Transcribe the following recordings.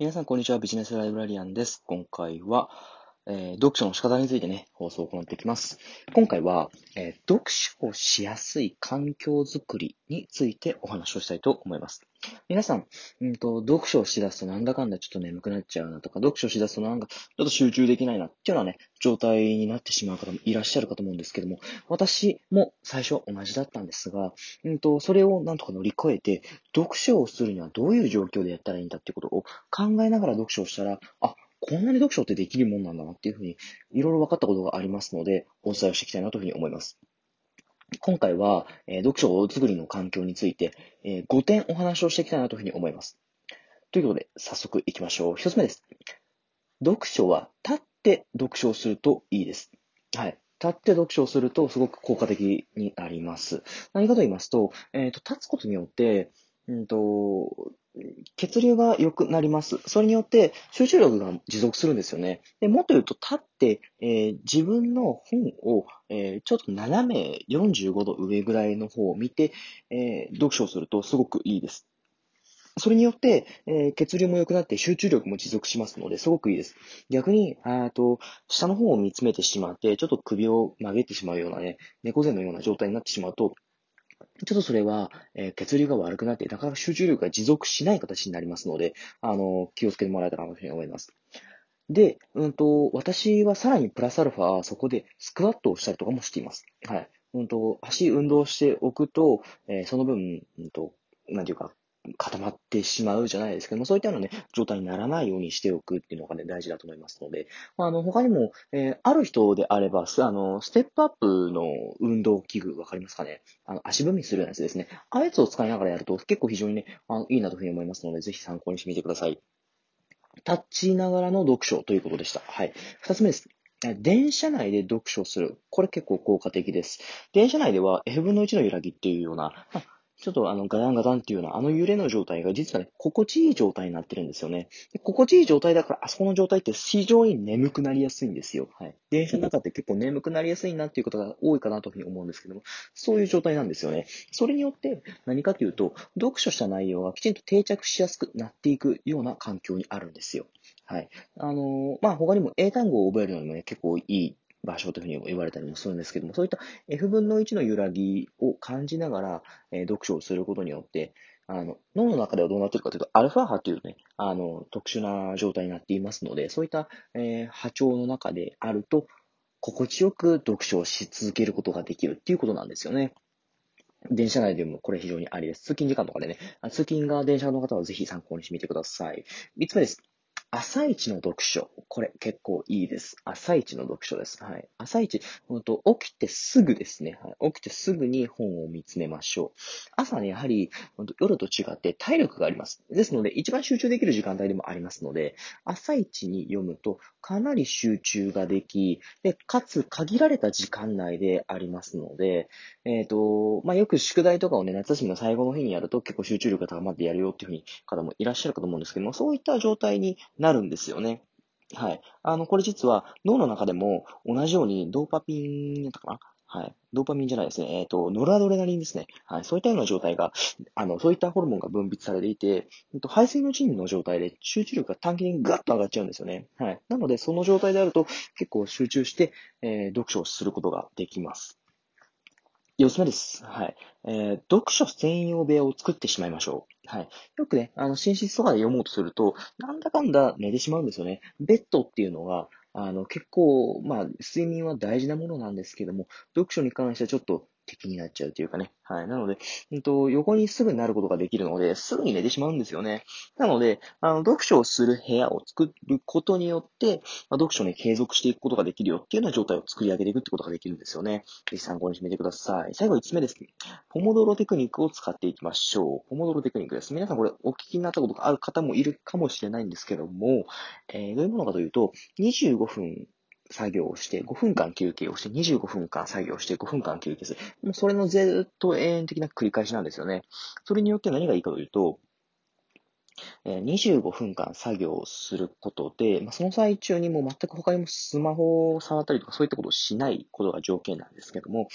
皆さん、こんにちは。ビジネスライブラリアンです。今回は、えー、読書の仕方についてね、放送を行っていきます。今回は、えー、読書をしやすい環境づくりについてお話をしたいと思います。皆さん、うんと、読書をしだすとなんだかんだちょっと眠くなっちゃうなとか、読書をしだすとなんかちょっと集中できないなっていうようなね、状態になってしまう方もいらっしゃるかと思うんですけども、私も最初同じだったんですが、うんと、それをなんとか乗り越えて、読書をするにはどういう状況でやったらいいんだっていうことを考えながら読書をしたら、あ、こんなに読書ってできるもんなんだなっていうふうに、いろいろ分かったことがありますので、お伝えをしていきたいなというふうに思います。今回は、えー、読書作りの環境について、えー、5点お話をしていきたいなというふうに思います。ということで、早速行きましょう。一つ目です。読書は立って読書をするといいです。はい。立って読書をするとすごく効果的になります。何かと言いますと、えっ、ー、と、立つことによって、うんと、血流が良くなります。それによって集中力が持続するんですよね。でもっと言うと、立って、えー、自分の本を、えー、ちょっと斜め45度上ぐらいの方を見て、えー、読書をするとすごくいいです。それによって、え血流も良くなって集中力も持続しますので、すごくいいです。逆に、あと、下の方を見つめてしまって、ちょっと首を曲げてしまうようなね、猫背のような状態になってしまうと、ちょっとそれは、え、血流が悪くなって、なかなか集中力が持続しない形になりますので、あの、気をつけてもらえたらなというふうに思います。で、うんと、私はさらにプラスアルファ、そこでスクワットをしたりとかもしています。はい。うんと、足運動しておくと、えー、その分、うんと、なんていうか、固まってしまうじゃないですけども、そういったようなね、状態にならないようにしておくっていうのがね、大事だと思いますので、あの、他にも、えー、ある人であれば、あの、ステップアップの運動器具、わかりますかね？あの、足踏みするやつですね。ああやつを使いながらやると結構非常にね、あのいいなというふうに思いますので、ぜひ参考にしてみてください。立ちながらの読書ということでした。はい。二つ目です。電車内で読書する。これ結構効果的です。電車内では F 分の1の揺らぎっていうような、ちょっとあのガタンガタンっていうようなあの揺れの状態が実はね、心地いい状態になってるんですよね。で心地いい状態だから、あそこの状態って非常に眠くなりやすいんですよ。はい。電車の中って結構眠くなりやすいなっていうことが多いかなというふうに思うんですけども、そういう状態なんですよね。それによって何かというと、読書した内容がきちんと定着しやすくなっていくような環境にあるんですよ。はい。あのー、まあ、他にも英単語を覚えるのにもね、結構いい場所というふうにも言われたりもするんですけども、そういった F 分の1の揺らぎを感じながら、え、読書をすることによって、あの、脳の中ではどうなってるかというと、アルファ波というね、あの、特殊な状態になっていますので、そういった、えー、波長の中であると、心地よく読書をし続けることができるっていうことなんですよね。電車内でもこれ非常にありです。通勤時間とかでね、通勤が電車の方はぜひ参考にしてみてください。3つ目です。朝一の読書。これ結構いいです。朝一の読書です。はい。朝一、ほんと、起きてすぐですね。はい。起きてすぐに本を見つめましょう。朝ね、やはり、ほんと夜と違って体力があります。ですので、一番集中できる時間帯でもありますので、朝一に読むとかなり集中ができ、で、かつ限られた時間内でありますので、えっ、ー、と、まあ、よく宿題とかをね、夏休みの最後の日にやると結構集中力が高まってやるよっていうふうに方もいらっしゃるかと思うんですけども、そういった状態になるんですよね。はい。あの、これ実は脳の中でも同じようにドーパピンだったかな？はい。ドーパミンじゃないですね。えっ、ー、と、ノルアドレナリンですね。はい。そういったような状態が、あの、そういったホルモンが分泌されていて、えっと、排水の腎の状態で集中力が短期にガッと上がっちゃうんですよね。はい。なので、その状態であると結構集中して、えー、読書をすることができます。四つ目です。はい。えー、読書専用部屋を作ってしまいましょう。はい。よくね、あの、寝室とかで読もうとすると、なんだかんだ寝てしまうんですよね。ベッドっていうのは、あの、結構、まあ、睡眠は大事なものなんですけども、読書に関してはちょっと敵になっちゃうというかね。はい。なので、うんと、横にすぐになることができるので、すぐに寝てしまうんですよね。なので、あの、読書をする部屋を作ることによって、まあ、読書に継続していくことができるよっていうような状態を作り上げていくってことができるんですよね。ぜひ参考にしてみてください。最後5つ目ですね。ポモドロテクニックを使っていきましょう。ポモドロテクニックです。皆さんこれお聞きになったことがある方もいるかもしれないんですけども、えー、どういうものかというと、25分作業をして、5分間休憩をして、25分間作業して、5分間休憩する。もうそれのずっと永遠的な繰り返しなんですよね。それによって何がいいかというと、25分間作業をすることで、ま、その最中にも全く他にもスマホを触ったりとかそういったことをしないことが条件なんですけども、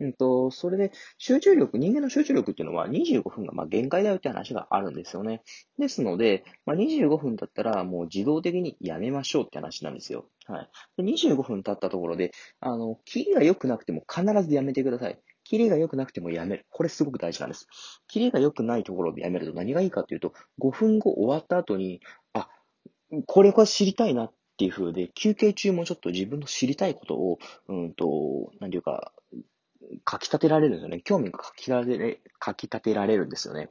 うんと、それで集中力、人間の集中力っていうのは25分がま限界だよって話があるんですよね。ですので、まあ、25分だったらもう自動的にやめましょうって話なんですよ。はい。で25分経ったところで、あの、キリが良くなくても必ずやめてください。キリが良くなくてもやめる。これすごく大事なんです。キリが良くないところでやめると何がいいかというと、5分後終わった後に、あ、これは知りたいなっていう風で、休憩中もちょっと自分の知りたいことを、うんと、なんていうか、書き立てられるんですよね。興味が書き立て、書き立てられるんですよね。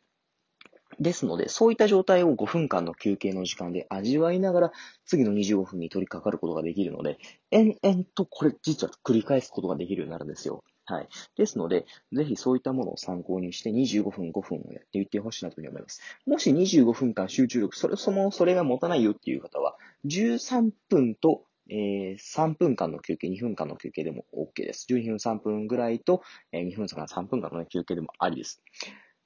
ですので、そういった状態を5分間の休憩の時間で味わいながら、次の25分に取り掛かることができるので、延々とこれ実は繰り返すことができるようになるんですよ。はい。ですので、ぜひそういったものを参考にして25分、5分をやっていってほしいなというふうに思います。もし25分間集中力、それそもそれが持たないよっていう方は、13分とえー、3分間の休憩、2分間の休憩でも OK です。12分3分ぐらいと、えー、2分間3分間の、休憩でもありです。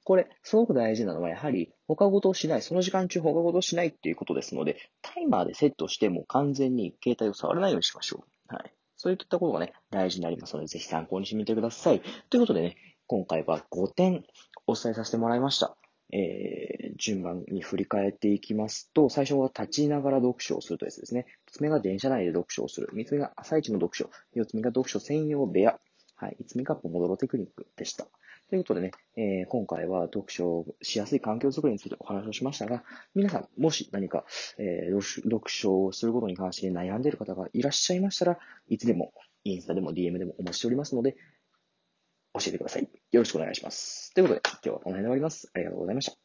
これ、すごく大事なのは、やはり、他事をしない、その時間中他事をしないっていうことですので、タイマーでセットしても完全に携帯を触らないようにしましょう。はい。そういったことがね、大事になりますので、ぜひ参考にしてみてください。ということでね、今回は5点お伝えさせてもらいました。えー、順番に振り返っていきますと、最初は立ちながら読書をするというやつですね。1つ目が電車内で読書をする。3つ目が朝一の読書。4つ目が読書専用部屋。はい。5つ目がポモドロテクニックでした。ということでね、えー、今回は読書をしやすい環境づくりについてお話をしましたが、皆さん、もし何か、えー、読書をすることに関して悩んでいる方がいらっしゃいましたら、いつでも、インスタでも DM でもお待ちしておりますので、教えてください。よろしくお願いします。ということで、今日はこの辺で終わります。ありがとうございました。